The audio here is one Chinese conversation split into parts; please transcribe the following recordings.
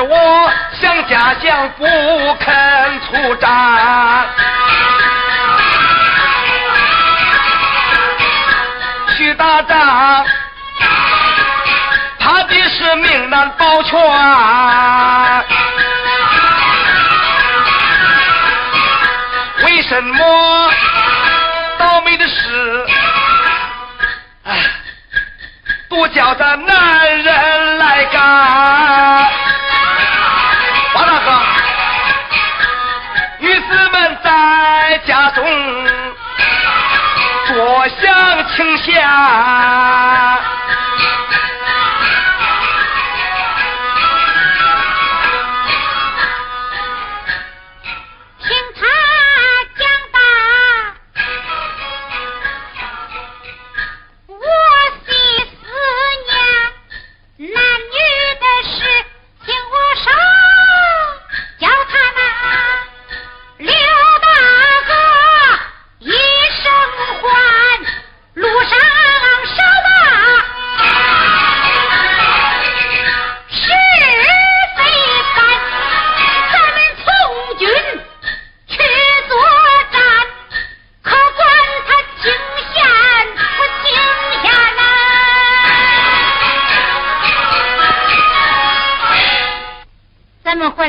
我想家乡不肯出战。去打仗，怕的是命难保全。为什么倒霉的事？哎，不叫咱男人来干。子们在家中坐享清闲。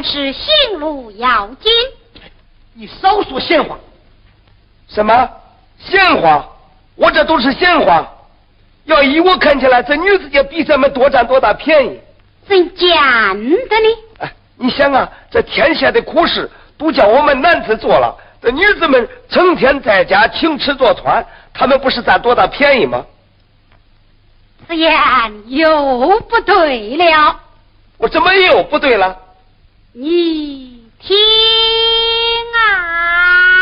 信路要紧，你少说闲话。什么闲话？我这都是闲话。要依我看起来，这女子家比咱们多占多大便宜？怎见得呢？哎，你想啊，这天下的苦事都叫我们男子做了，这女子们成天在家请吃坐穿，他们不是占多大便宜吗？此言又不对了。我怎么又不对了？你听啊！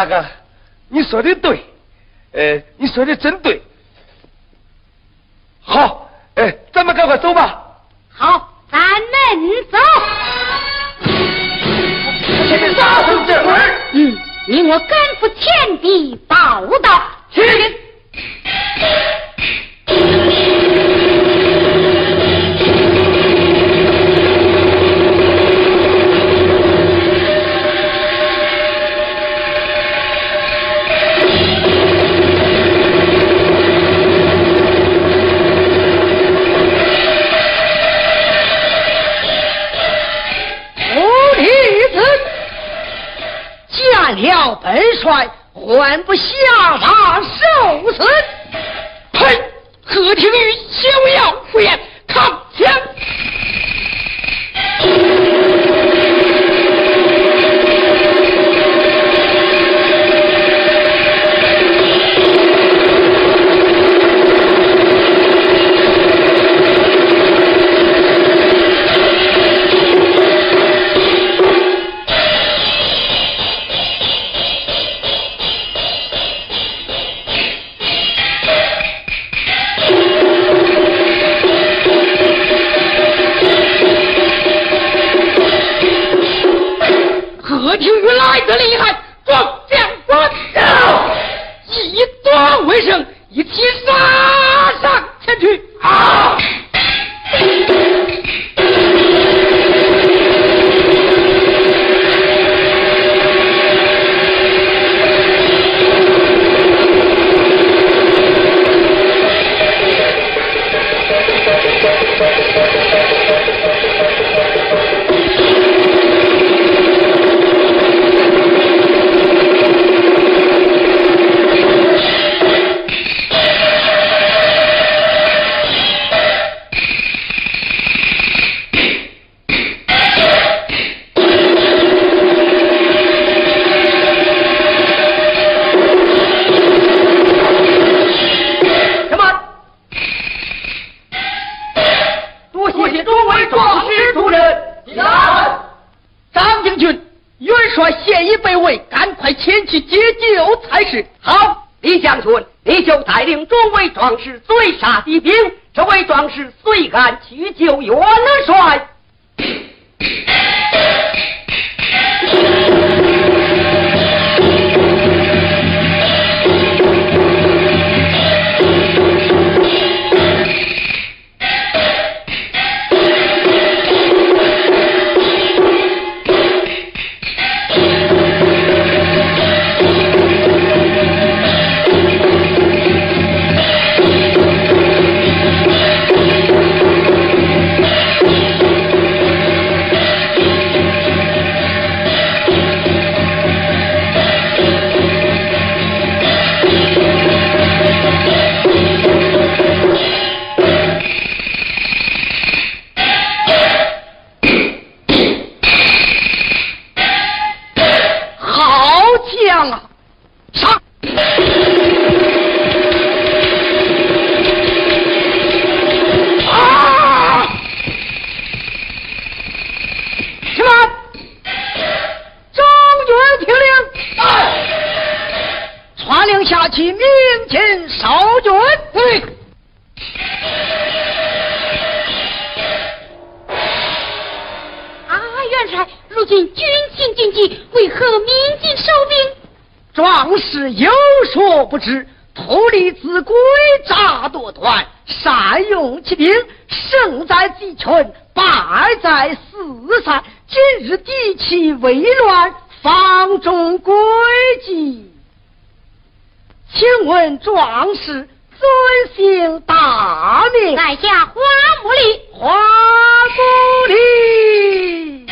大哥，你说的对，呃，你说的真本帅还不下马受死呸！何庭玉样啊！是有所不知，土里子诡诈多端，善用其兵，胜在集群，败在四散。今日敌气未乱，方中诡计。请问壮士尊姓大名？在下花木里。花木里，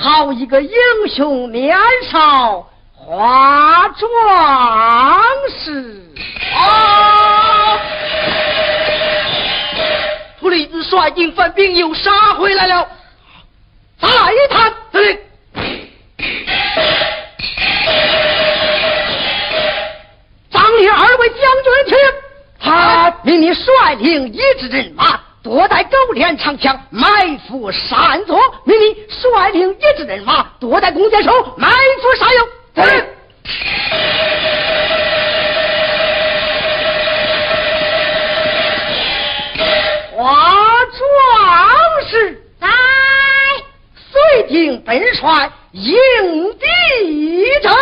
好一个英雄年少。化妆师啊！土里子率营犯兵又杀回来了，再探司令。张林二位将军听，他命令率领一支人马，多带狗连长枪，埋伏山左；命令率领一支人马，多带弓箭手，埋伏山右。我壮士在，遂听本帅迎敌阵。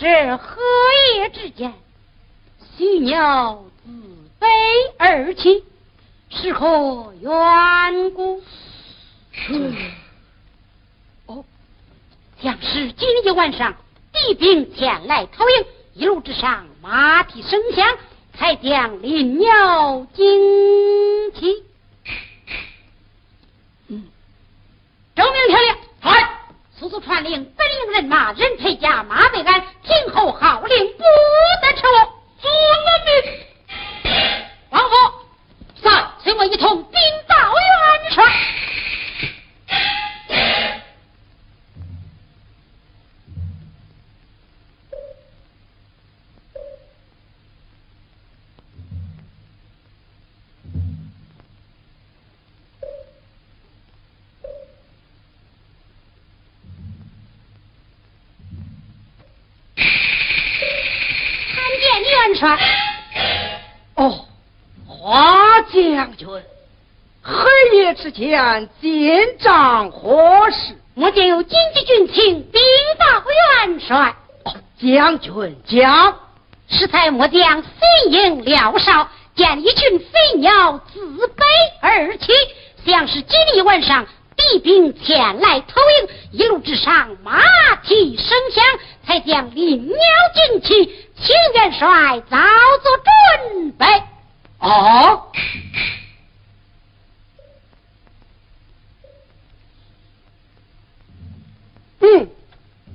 是何也之间，犀鸟自飞而起，是何缘故？哦，将士今天晚上，敌兵前来偷营，一路之上，马蹄声响，才将林鸟惊起。嗯，周明天，来。速速传令，本营人马人配甲，马配鞍，听候号令，不得迟误。遵命，王后，咱随我一同禀报元帅。元帅。哦，华将军，黑夜之间见仗何事？我见有紧急军情禀报元帅。哦，将军讲。适才末将飞营廖少见一群飞鸟自北而起，像是今日晚上敌兵前来投营，一路之上马蹄声响，才将林鸟惊起，请元帅早做准备。哦！嗯，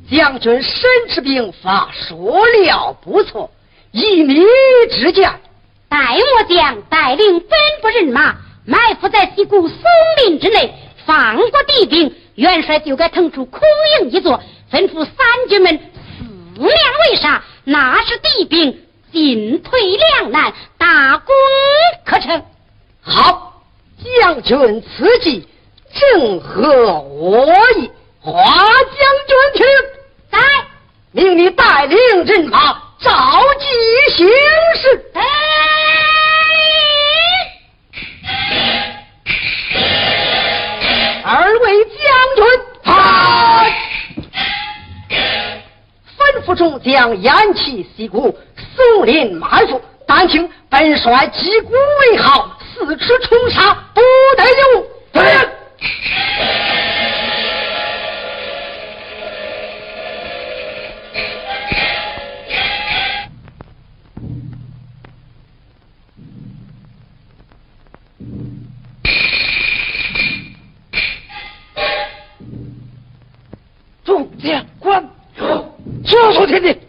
将军身持兵法说了不错。以你之见，待我将带领本部人马埋伏在西谷松林之内，放过敌兵，元帅就该腾出空营一座，吩咐三军们四面围杀，那是敌兵进退两难，大功可成。好，将军此计正合我意。华将军听，在，命你带领人马。召集行事，二位将军，好！吩咐众将偃旗息鼓，松林埋伏，但请本帅击鼓为号，四处冲杀，不得有对。说说听听。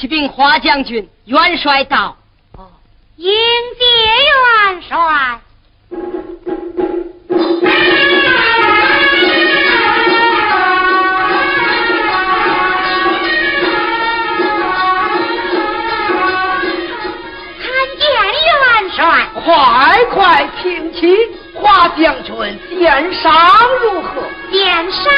启禀华将军，元帅到。哦，迎接元帅。参见元帅。快快请起，华将军见上如何？见赏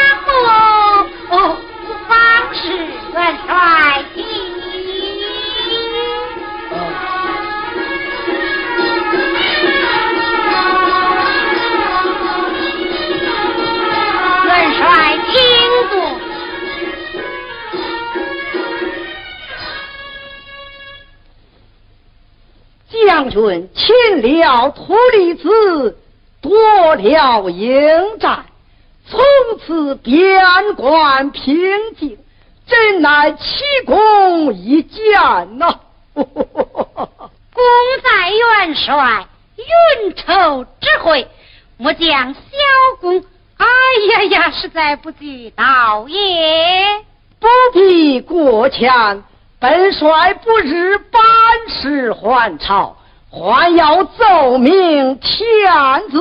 将军擒了秃驴子，夺了营寨，从此边关平静，真乃奇功一件呐！功在元帅，运筹指挥，末将小功，哎呀呀，实在不及道也。不必过谦，本帅不日班师还朝，还要奏明天子，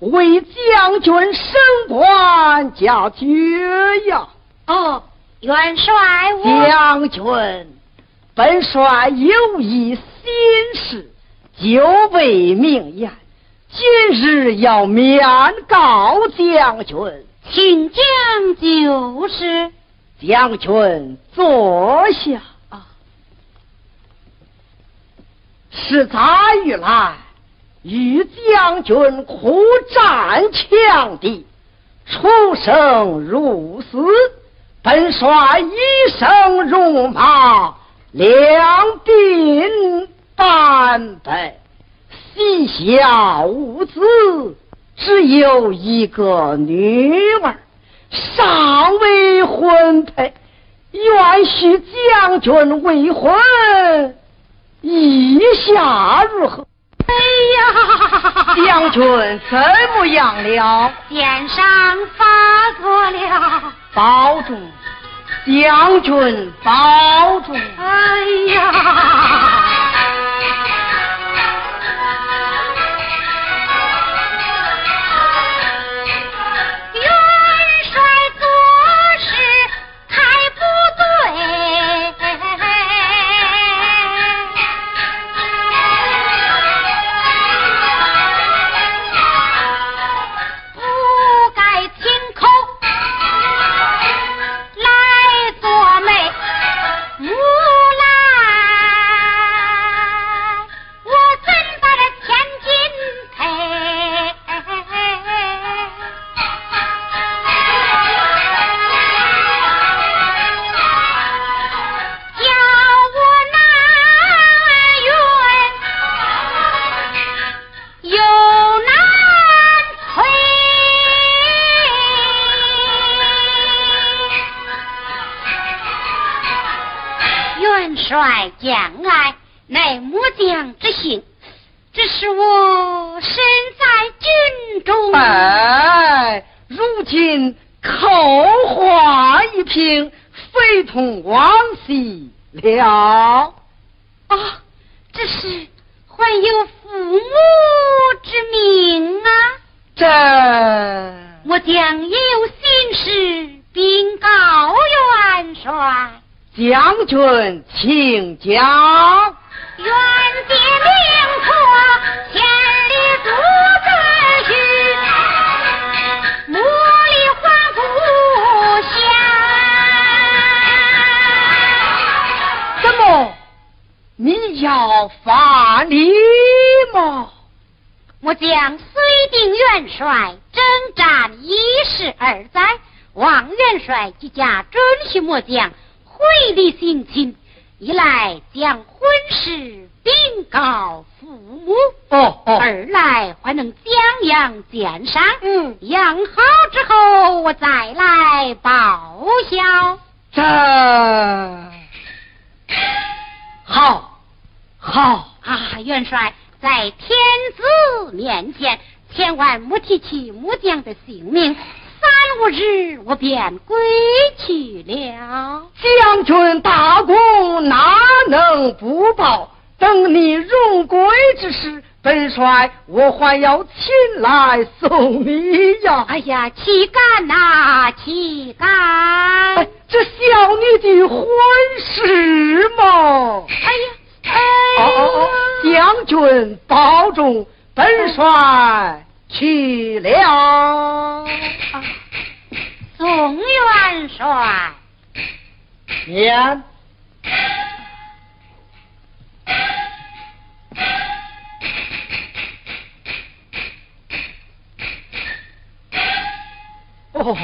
为将军升官加爵呀！哦，元帅，我将军，本帅有一心事，久未明言，今日要面告将军。请将就是。将军坐下。十载以来，与将军苦战强敌，出生入死，本帅一生戎马，两鬓斑白，膝下无子，只有一个女儿。尚未婚配，愿许将军未婚，意下如何？哎呀，将军怎么样了？殿上发作了。保重，将军保重。哎呀！定元帅征战一十二载，望元帅即驾准许末将回礼行亲，一来将婚事禀告父母，哦哦，二来还能将养鉴赏。嗯，养好之后，我再来报效。这好，好，啊，元帅，在天子面前，千万莫提起木匠的性命，三五日，我便归去了。将军大功，哪能不报？等你荣归之时，本帅我还要亲来送你呀！哎呀，岂敢呐，岂敢！这小女的婚事嘛！哎呀，哎哦，将军保重，本帅去了。宋元帅，免。哦。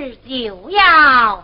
日就要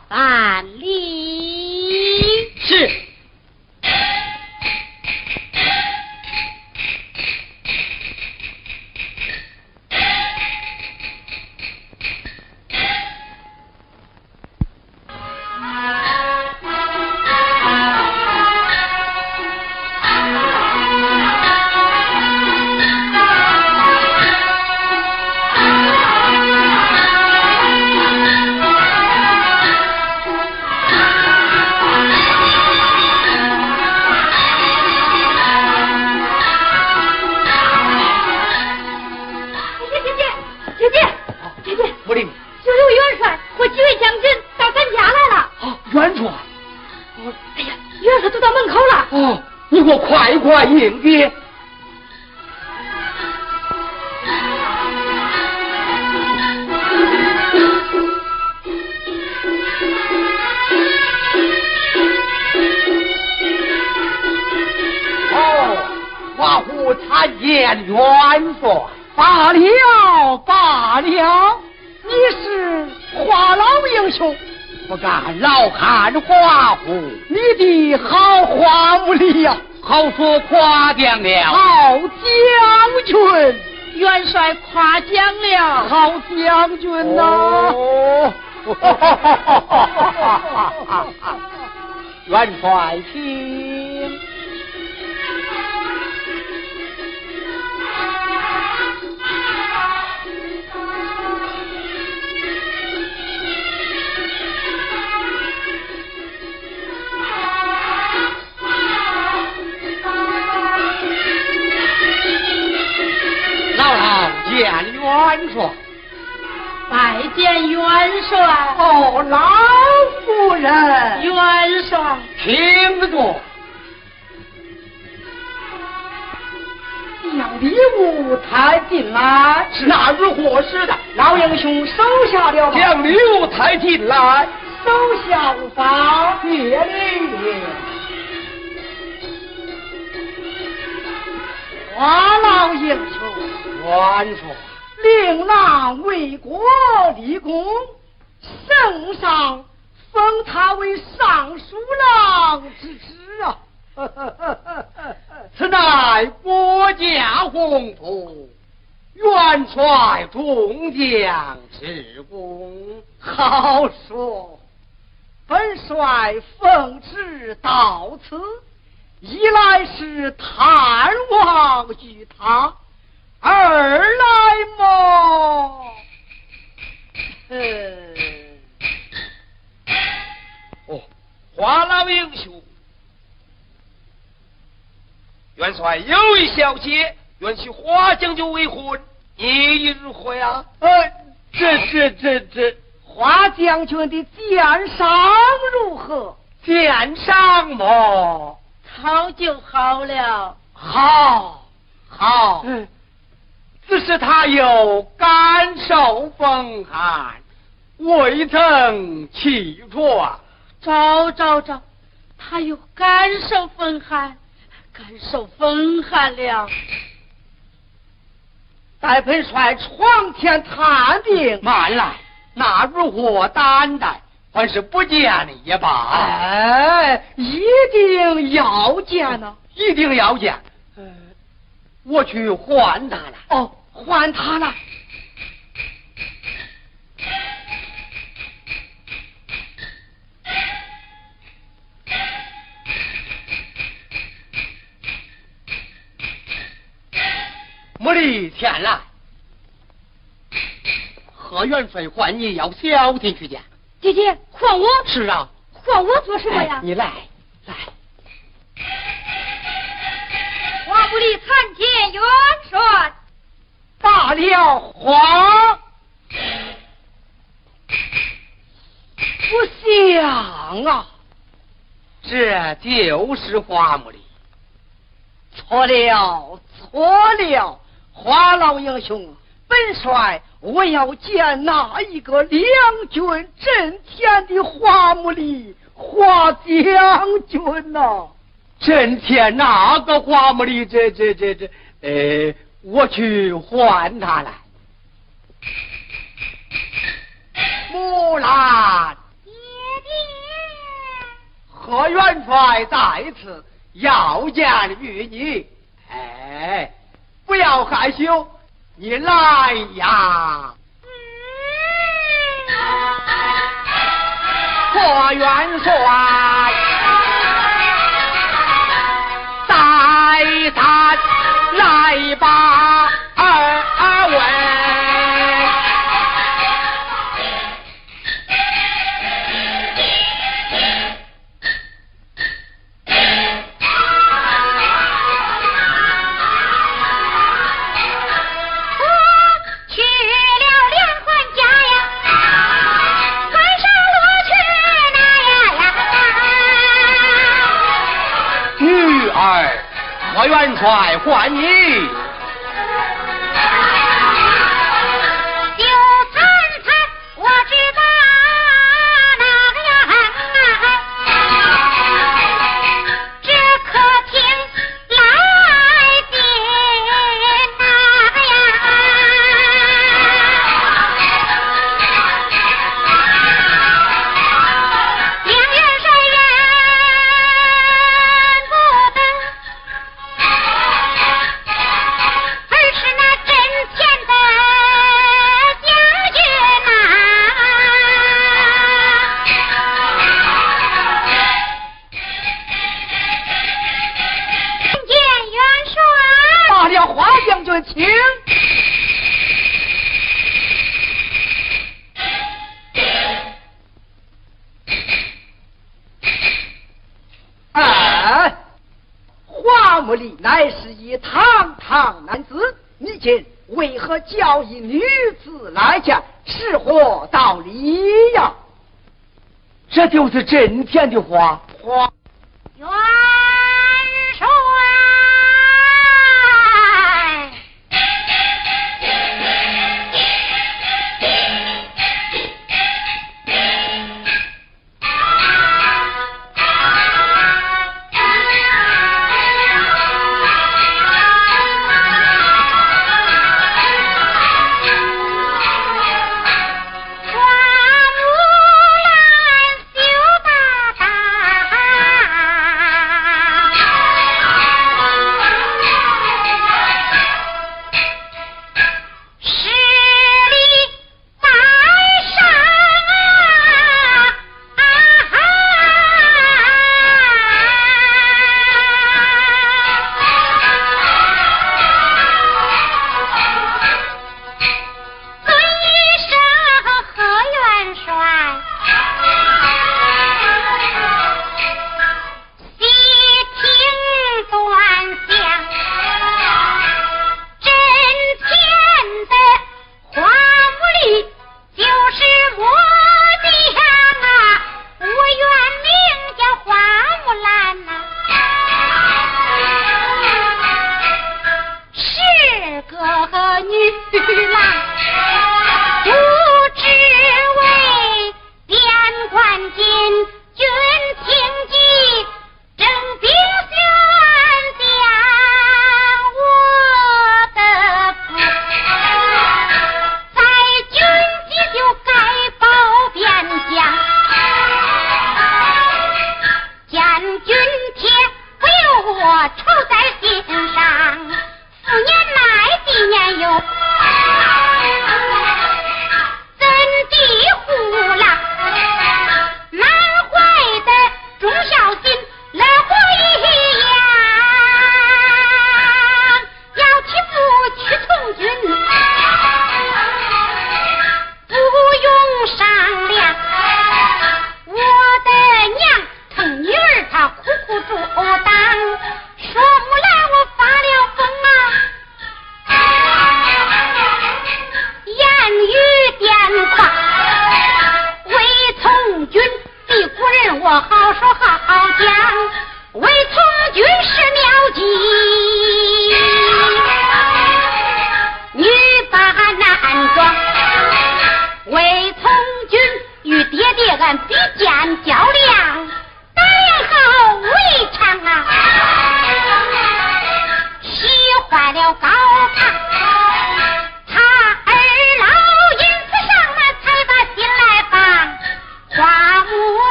了，罢了，你是华老英雄，不敢老看花虎，你的好花木里呀！好说夸奖了，好将军，元帅夸奖了，好将军呐！哦 元帅请。见元帅，拜见元帅。哦，老夫人，元帅，请坐。将礼物抬进来，是那日何时的？老英雄收下了。将礼物抬进来，收下无妨，谢礼。花老英雄。元帅，令郎为国立功，圣上封他为尚书郎之职啊！此乃国家宏图，元帅众将之功。好说，本帅奉旨到此，一来是探望于他。二来么？哦，花老英雄，元帅有一小姐愿娶花将军为婚，你如何呀？呃，这这这这，花将军的剑伤如何？剑伤么？好就好了，好，好。嗯。只是他有感受风寒，未曾气喘。找找找，他有感受风寒，感受风寒了。戴本帅床前探病。慢来，那如何担待？还是不见也罢。哎，一定要见呢，一定要见。我去换他了。哦，换他了。茉莉前来，何元帅唤你要小心去见。姐姐，换我？是啊。换我做什么呀？你来，来。花不里参见元帅，大了，皇不想啊，这就是花木里，错了，错了，花老英雄，本帅，我要见那一个两军阵前的花木里花将军呐、阵前那个花木里，这这这这，呃，我去唤他来。木兰，爹爹，何元帅在此要见玉你，哎，不要害羞。你来呀。霍元帅带他来吧二二位快还你。明天的话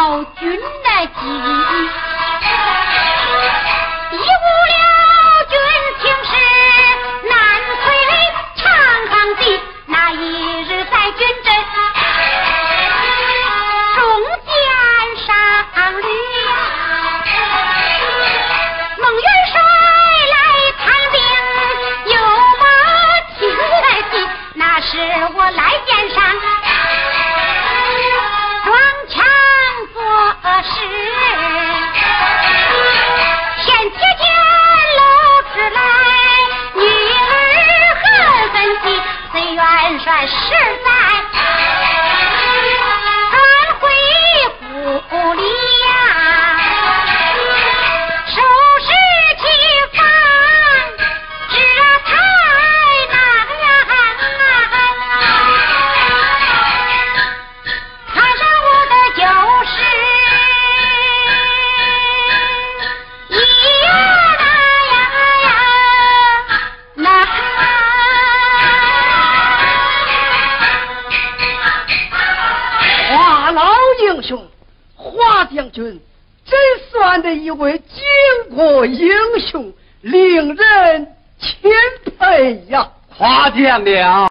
犯了军的忌，了。